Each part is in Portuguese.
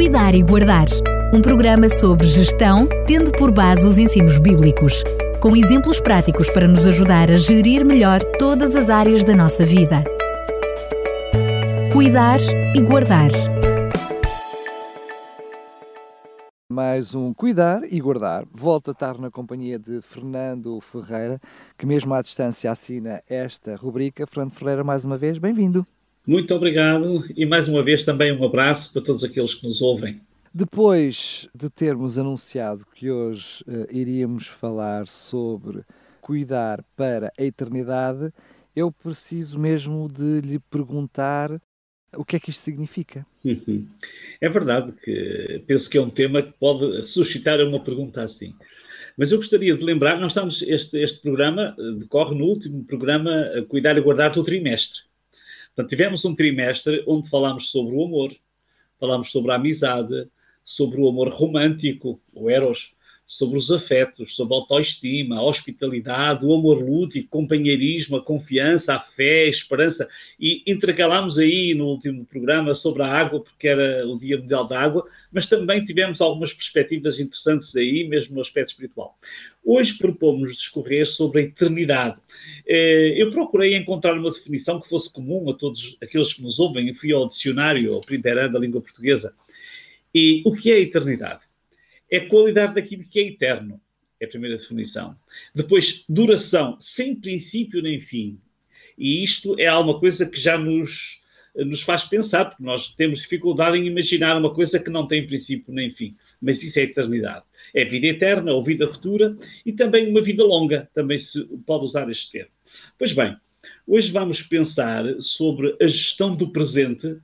Cuidar e Guardar. Um programa sobre gestão, tendo por base os ensinos bíblicos, com exemplos práticos para nos ajudar a gerir melhor todas as áreas da nossa vida. Cuidar e Guardar. Mais um Cuidar e Guardar. Volto a estar na companhia de Fernando Ferreira, que mesmo à distância assina esta rubrica. Fernando Ferreira, mais uma vez, bem-vindo. Muito obrigado e mais uma vez também um abraço para todos aqueles que nos ouvem. Depois de termos anunciado que hoje uh, iríamos falar sobre cuidar para a eternidade, eu preciso mesmo de lhe perguntar o que é que isto significa. Uhum. É verdade que penso que é um tema que pode suscitar uma pergunta assim. Mas eu gostaria de lembrar, nós estamos, este, este programa decorre no último programa Cuidar e Guardar do trimestre. Portanto, tivemos um trimestre onde falámos sobre o amor, falámos sobre a amizade, sobre o amor romântico, o eros, sobre os afetos, sobre a autoestima, a hospitalidade, o amor lúdico, companheirismo, a confiança, a fé, a esperança. E intercalámos aí no último programa sobre a água, porque era o Dia Mundial da Água, mas também tivemos algumas perspectivas interessantes aí, mesmo no aspecto espiritual. Hoje propomos discorrer sobre a eternidade. Eh, eu procurei encontrar uma definição que fosse comum a todos aqueles que nos ouvem e fui ao dicionário, ao primeiro ano da língua portuguesa. E o que é a eternidade? É qualidade daquilo que é eterno. É a primeira definição. Depois, duração, sem princípio nem fim. E isto é alguma coisa que já nos, nos faz pensar, porque nós temos dificuldade em imaginar uma coisa que não tem princípio nem fim. Mas isso é eternidade. É vida eterna ou vida futura e também uma vida longa. Também se pode usar este termo. Pois bem, hoje vamos pensar sobre a gestão do presente,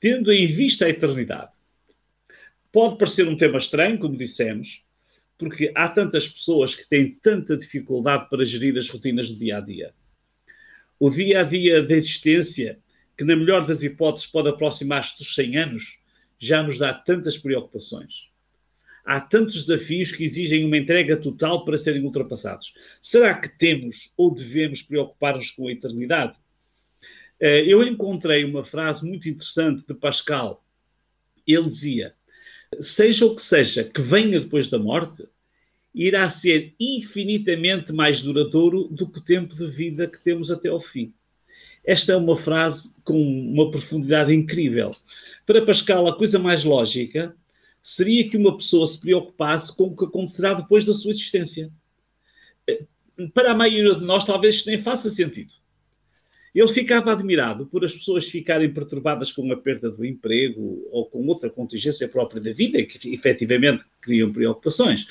tendo em vista a eternidade. Pode parecer um tema estranho, como dissemos, porque há tantas pessoas que têm tanta dificuldade para gerir as rotinas do dia a dia. O dia a dia da existência, que na melhor das hipóteses pode aproximar-se dos 100 anos, já nos dá tantas preocupações. Há tantos desafios que exigem uma entrega total para serem ultrapassados. Será que temos ou devemos preocupar-nos com a eternidade? Eh, eu encontrei uma frase muito interessante de Pascal. Ele dizia: seja o que seja que venha depois da morte, irá ser infinitamente mais duradouro do que o tempo de vida que temos até ao fim. Esta é uma frase com uma profundidade incrível. Para Pascal, a coisa mais lógica seria que uma pessoa se preocupasse com o que acontecerá depois da sua existência. Para a maioria de nós, talvez isto nem faça sentido. Ele ficava admirado por as pessoas ficarem perturbadas com a perda do emprego ou com outra contingência própria da vida, que efetivamente criam preocupações,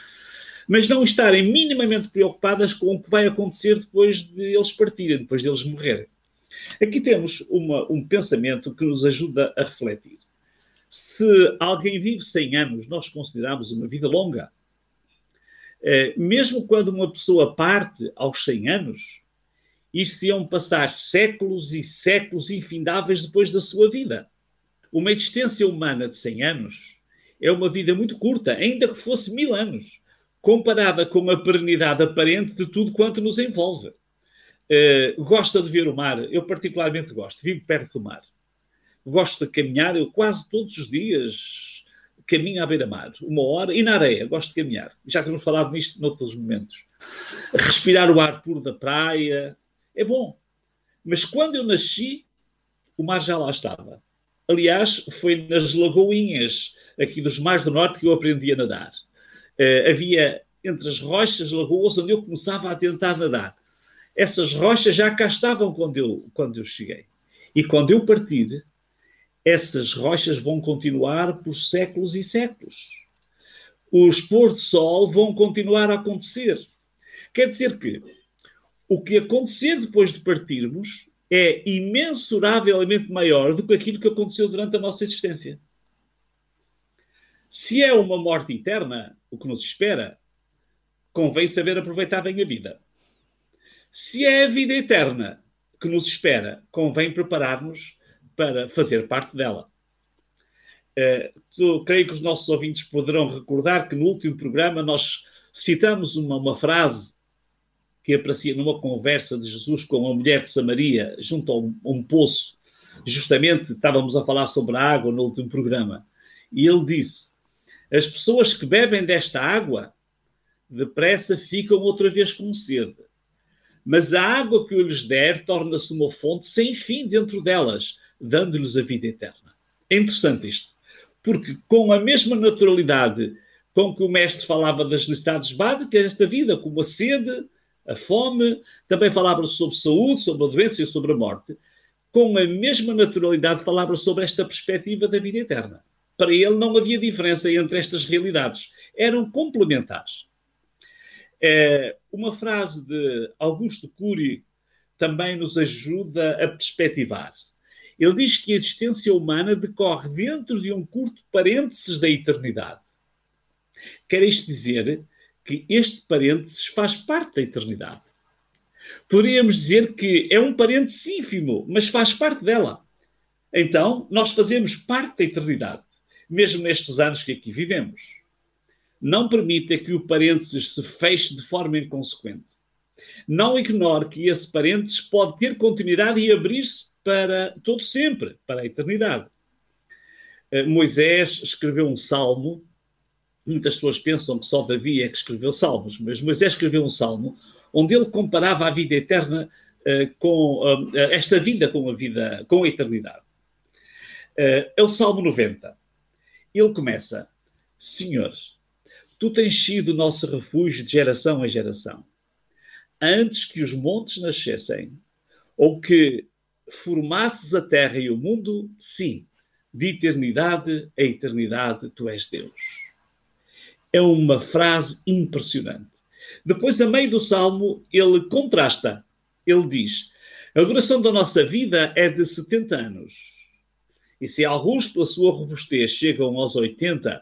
mas não estarem minimamente preocupadas com o que vai acontecer depois de eles partirem, depois de eles morrerem. Aqui temos uma, um pensamento que nos ajuda a refletir. Se alguém vive 100 anos, nós consideramos uma vida longa. Eh, mesmo quando uma pessoa parte aos 100 anos, isto iam passar séculos e séculos infindáveis depois da sua vida. Uma existência humana de 100 anos é uma vida muito curta, ainda que fosse mil anos, comparada com a perenidade aparente de tudo quanto nos envolve. Uh, gosta de ver o mar? Eu particularmente gosto, vivo perto do mar. Gosto de caminhar, eu quase todos os dias caminho à beira-mar, uma hora, e na areia, gosto de caminhar. Já temos falado nisto noutros momentos. Respirar o ar puro da praia, é bom. Mas quando eu nasci, o mar já lá estava. Aliás, foi nas lagoinhas aqui dos mares do norte que eu aprendi a nadar. Uh, havia entre as rochas, lagoas, onde eu começava a tentar nadar. Essas rochas já cá estavam quando eu, quando eu cheguei. E quando eu partir, essas rochas vão continuar por séculos e séculos. Os pôr do sol vão continuar a acontecer. Quer dizer que o que acontecer depois de partirmos é imensuravelmente maior do que aquilo que aconteceu durante a nossa existência. Se é uma morte eterna, o que nos espera, convém saber aproveitar bem a vida. Se é a vida eterna que nos espera, convém preparar-nos para fazer parte dela. Uh, creio que os nossos ouvintes poderão recordar que no último programa nós citamos uma, uma frase que aparecia numa conversa de Jesus com a mulher de Samaria junto a um, poço. Justamente estávamos a falar sobre a água no último programa. E ele disse: As pessoas que bebem desta água depressa ficam outra vez com sede. Mas a água que eu lhes der torna-se uma fonte sem fim dentro delas, dando-lhes a vida eterna. É interessante isto, porque com a mesma naturalidade com que o mestre falava das necessidades básicas desta vida, como a sede, a fome, também falava sobre saúde, sobre a doença e sobre a morte, com a mesma naturalidade falava sobre esta perspectiva da vida eterna. Para ele não havia diferença entre estas realidades, eram complementares. É, uma frase de Augusto Cury também nos ajuda a perspectivar. Ele diz que a existência humana decorre dentro de um curto parênteses da eternidade. Quer isto dizer que este parênteses faz parte da eternidade. Poderíamos dizer que é um parênteses ínfimo, mas faz parte dela. Então, nós fazemos parte da eternidade, mesmo nestes anos que aqui vivemos. Não permita que o parênteses se feche de forma inconsequente. Não ignore que esse parênteses pode ter continuidade e abrir-se para todo sempre, para a eternidade. Eh, Moisés escreveu um salmo muitas pessoas pensam que só Davi é que escreveu salmos, mas Moisés escreveu um salmo onde ele comparava a vida eterna uh, com uh, esta vida com a vida, com a eternidade. Uh, é o Salmo 90. Ele começa: Senhor, tu tens sido nosso refúgio de geração em geração. Antes que os montes nascessem, ou que formasses a terra e o mundo, sim, de eternidade a eternidade tu és Deus é uma frase impressionante. Depois, a meio do salmo, ele contrasta. Ele diz: A duração da nossa vida é de 70 anos. E se alguns, pela sua robustez, chegam aos 80,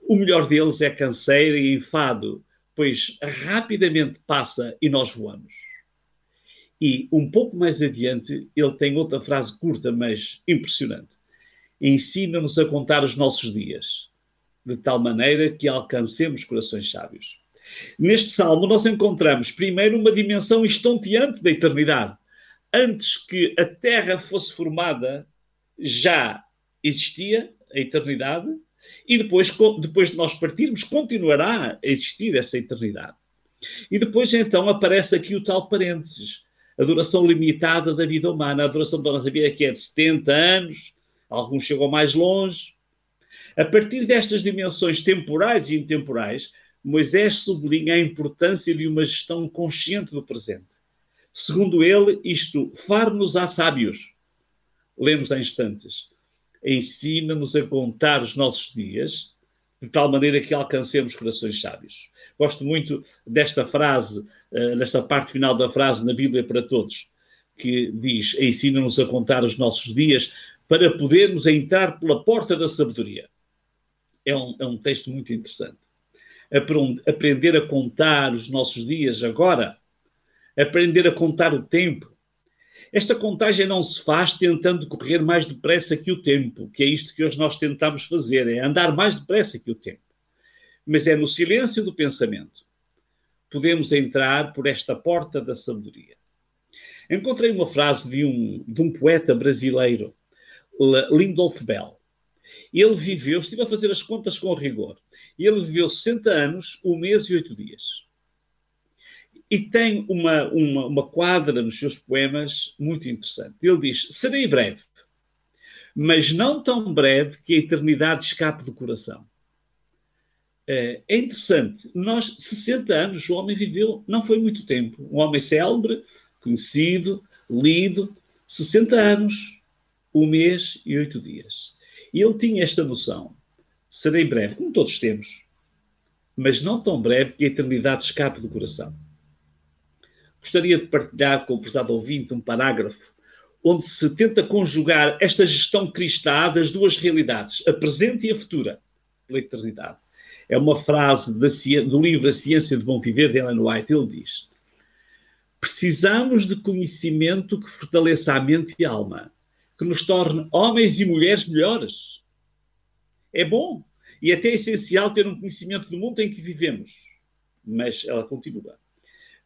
o melhor deles é canseiro e enfado, pois rapidamente passa e nós voamos. E um pouco mais adiante, ele tem outra frase curta, mas impressionante. Ensina-nos a contar os nossos dias de tal maneira que alcancemos corações sábios. Neste salmo, nós encontramos primeiro uma dimensão estonteante da eternidade. Antes que a terra fosse formada, já existia a eternidade, e depois, depois de nós partirmos, continuará a existir essa eternidade. E depois, então, aparece aqui o tal parênteses, a duração limitada da vida humana, a duração da nossa vida que é de 70 anos, alguns chegam mais longe, a partir destas dimensões temporais e intemporais, Moisés sublinha a importância de uma gestão consciente do presente. Segundo ele, isto far-nos a sábios. Lemos há instantes. Ensina-nos a contar os nossos dias, de tal maneira que alcancemos corações sábios. Gosto muito desta frase, eh, desta parte final da frase na Bíblia para todos, que diz: Ensina-nos a contar os nossos dias para podermos entrar pela porta da sabedoria é um, é um texto muito interessante. Aprender a contar os nossos dias agora, aprender a contar o tempo. Esta contagem não se faz tentando correr mais depressa que o tempo, que é isto que hoje nós tentamos fazer, é andar mais depressa que o tempo. Mas é no silêncio do pensamento. Podemos entrar por esta porta da sabedoria. Encontrei uma frase de um, de um poeta brasileiro, Lindolf Bell. Ele viveu, estive a fazer as contas com rigor, ele viveu 60 anos, um mês e oito dias. E tem uma, uma, uma quadra nos seus poemas muito interessante. Ele diz: Serei breve, mas não tão breve que a eternidade escape do coração. É, é interessante. Nós, 60 anos, o homem viveu, não foi muito tempo. Um homem célebre, conhecido, lido, 60 anos, um mês e oito dias. E ele tinha esta noção: serei breve, como todos temos, mas não tão breve que a eternidade escape do coração. Gostaria de partilhar com o prezado ouvinte um parágrafo onde se tenta conjugar esta gestão cristã das duas realidades, a presente e a futura, pela eternidade. É uma frase do livro A Ciência de Bom Viver, de Ellen White. Ele diz: Precisamos de conhecimento que fortaleça a mente e a alma que nos torne homens e mulheres melhores. É bom e até é essencial ter um conhecimento do mundo em que vivemos. Mas ela continua.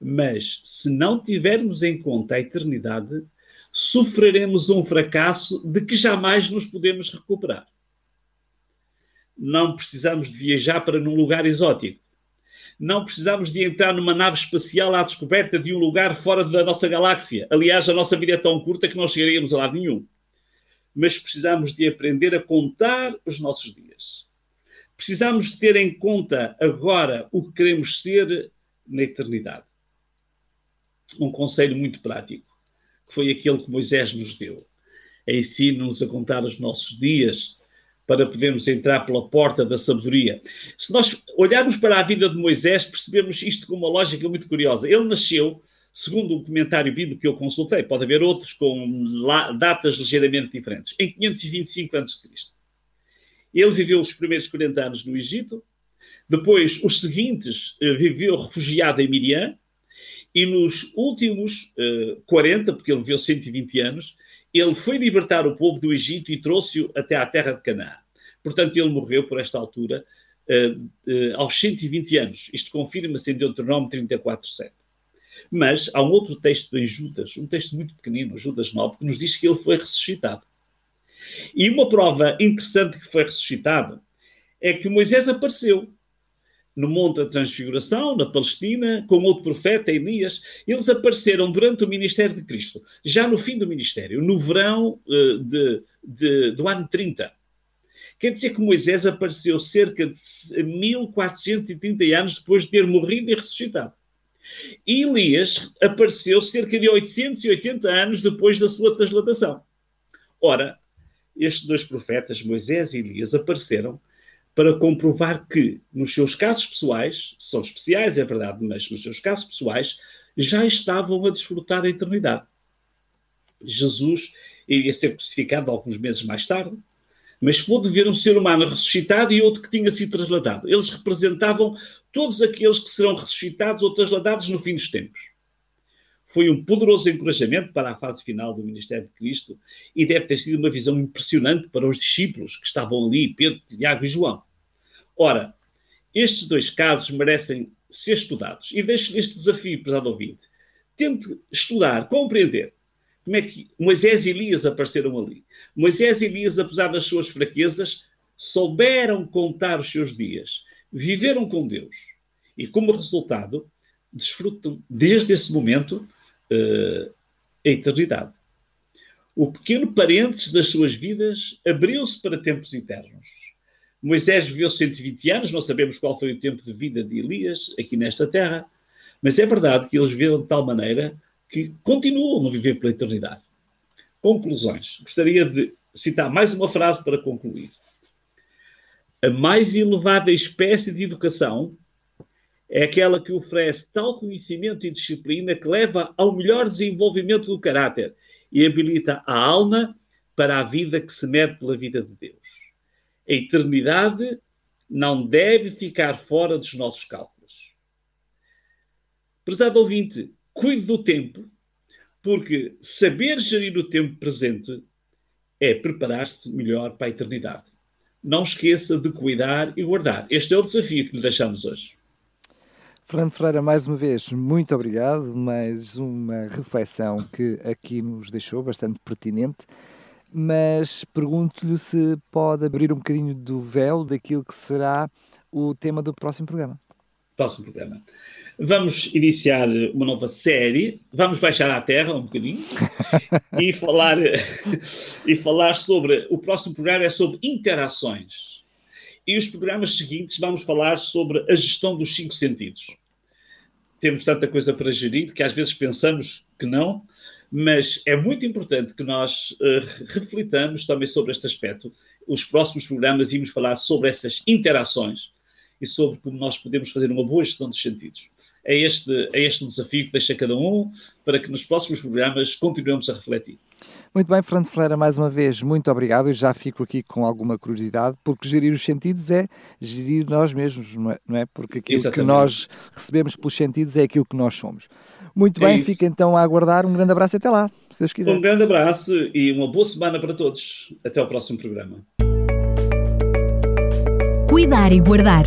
Mas se não tivermos em conta a eternidade, sofreremos um fracasso de que jamais nos podemos recuperar. não precisamos de viajar para num lugar exótico. Não precisamos de entrar numa nave espacial à descoberta de um lugar fora da nossa galáxia. Aliás, a nossa vida é tão curta que não chegaríamos a lado nenhum. Mas precisamos de aprender a contar os nossos dias. Precisamos de ter em conta agora o que queremos ser na eternidade. Um conselho muito prático, que foi aquele que Moisés nos deu. Ensina-nos a contar os nossos dias para podermos entrar pela porta da sabedoria. Se nós olharmos para a vida de Moisés, percebemos isto com uma lógica muito curiosa. Ele nasceu, segundo um comentário bíblico que eu consultei, pode haver outros com datas ligeiramente diferentes, em 525 a.C. Ele viveu os primeiros 40 anos no Egito, depois os seguintes eh, viveu refugiado em Miriam, e nos últimos uh, eh, 40, porque ele viveu 120 anos, ele foi libertar o povo do Egito e trouxe-o até à terra de Canaã. Portanto, ele morreu por esta altura uh, uh, aos 120 anos. Isto confirma-se em Deuteronômio 34:7. Mas há um outro texto em Judas, um texto muito pequenino, Judas 9, que nos diz que ele foi ressuscitado. E uma prova interessante que foi ressuscitado é que Moisés apareceu no Monte da Transfiguração, na Palestina, com outro profeta, Elias, eles apareceram durante o ministério de Cristo, já no fim do ministério, no verão uh, de, de, do ano 30. Quer dizer que Moisés apareceu cerca de 1430 anos depois de ter morrido e ressuscitado. E Elias apareceu cerca de 880 anos depois da sua transladação. Ora, estes dois profetas, Moisés e Elias, apareceram para comprovar que, nos seus casos pessoais, são especiais, é verdade, mas nos seus casos pessoais, já estavam a desfrutar a eternidade. Jesus iria ser crucificado alguns meses mais tarde, mas pôde ver um ser humano ressuscitado e outro que tinha sido trasladado. Eles representavam todos aqueles que serão ressuscitados ou trasladados no fim dos tempos foi um poderoso encorajamento para a fase final do ministério de Cristo e deve ter sido uma visão impressionante para os discípulos que estavam ali, Pedro, Tiago e João. Ora, estes dois casos merecem ser estudados e deixo este desafio, prezado ouvinte. Tente estudar, compreender como é que Moisés e Elias apareceram ali. Moisés e Elias, apesar das suas fraquezas, souberam contar os seus dias, viveram com Deus e, como resultado, desfrutam desde esse momento uh, a eternidade. O pequeno parênteses das suas vidas abriu-se para tempos eternos. Moisés viveu 120 anos, não sabemos qual foi o tempo de vida de Elias aqui nesta terra, mas é verdade que eles viveram de tal maneira que continuam a viver pela eternidade. Conclusões. Gostaria de citar mais uma frase para concluir. A mais elevada espécie de educação é aquela que oferece tal conhecimento e disciplina que leva ao melhor desenvolvimento do caráter e habilita a alma para a vida que se mede pela vida de Deus. A eternidade não deve ficar fora dos nossos cálculos. Prezado ouvinte, cuide do tempo, porque saber gerir o tempo presente é preparar-se melhor para a eternidade. Não esqueça de cuidar e guardar. Este é o desafio que lhe deixamos hoje. Fernando Freira, mais uma vez, muito obrigado. Mais uma reflexão que aqui nos deixou bastante pertinente. Mas pergunto-lhe se pode abrir um bocadinho do véu daquilo que será o tema do próximo programa. Próximo programa. Vamos iniciar uma nova série. Vamos baixar à terra um bocadinho e falar e falar sobre o próximo programa é sobre interações e os programas seguintes vamos falar sobre a gestão dos cinco sentidos. Temos tanta coisa para gerir que às vezes pensamos que não, mas é muito importante que nós uh, reflitamos também sobre este aspecto. Os próximos programas iremos falar sobre essas interações e sobre como nós podemos fazer uma boa gestão dos sentidos. É este, é este o desafio que deixa cada um para que nos próximos programas continuemos a refletir. Muito bem, Fernando Ferreira, mais uma vez, muito obrigado. Eu já fico aqui com alguma curiosidade, porque gerir os sentidos é gerir nós mesmos, não é? Não é? Porque aquilo Exatamente. que nós recebemos pelos sentidos é aquilo que nós somos. Muito é bem, fica então a aguardar. Um grande abraço e até lá, se Deus quiser. Um grande abraço e uma boa semana para todos. Até ao próximo programa. Cuidar e Guardar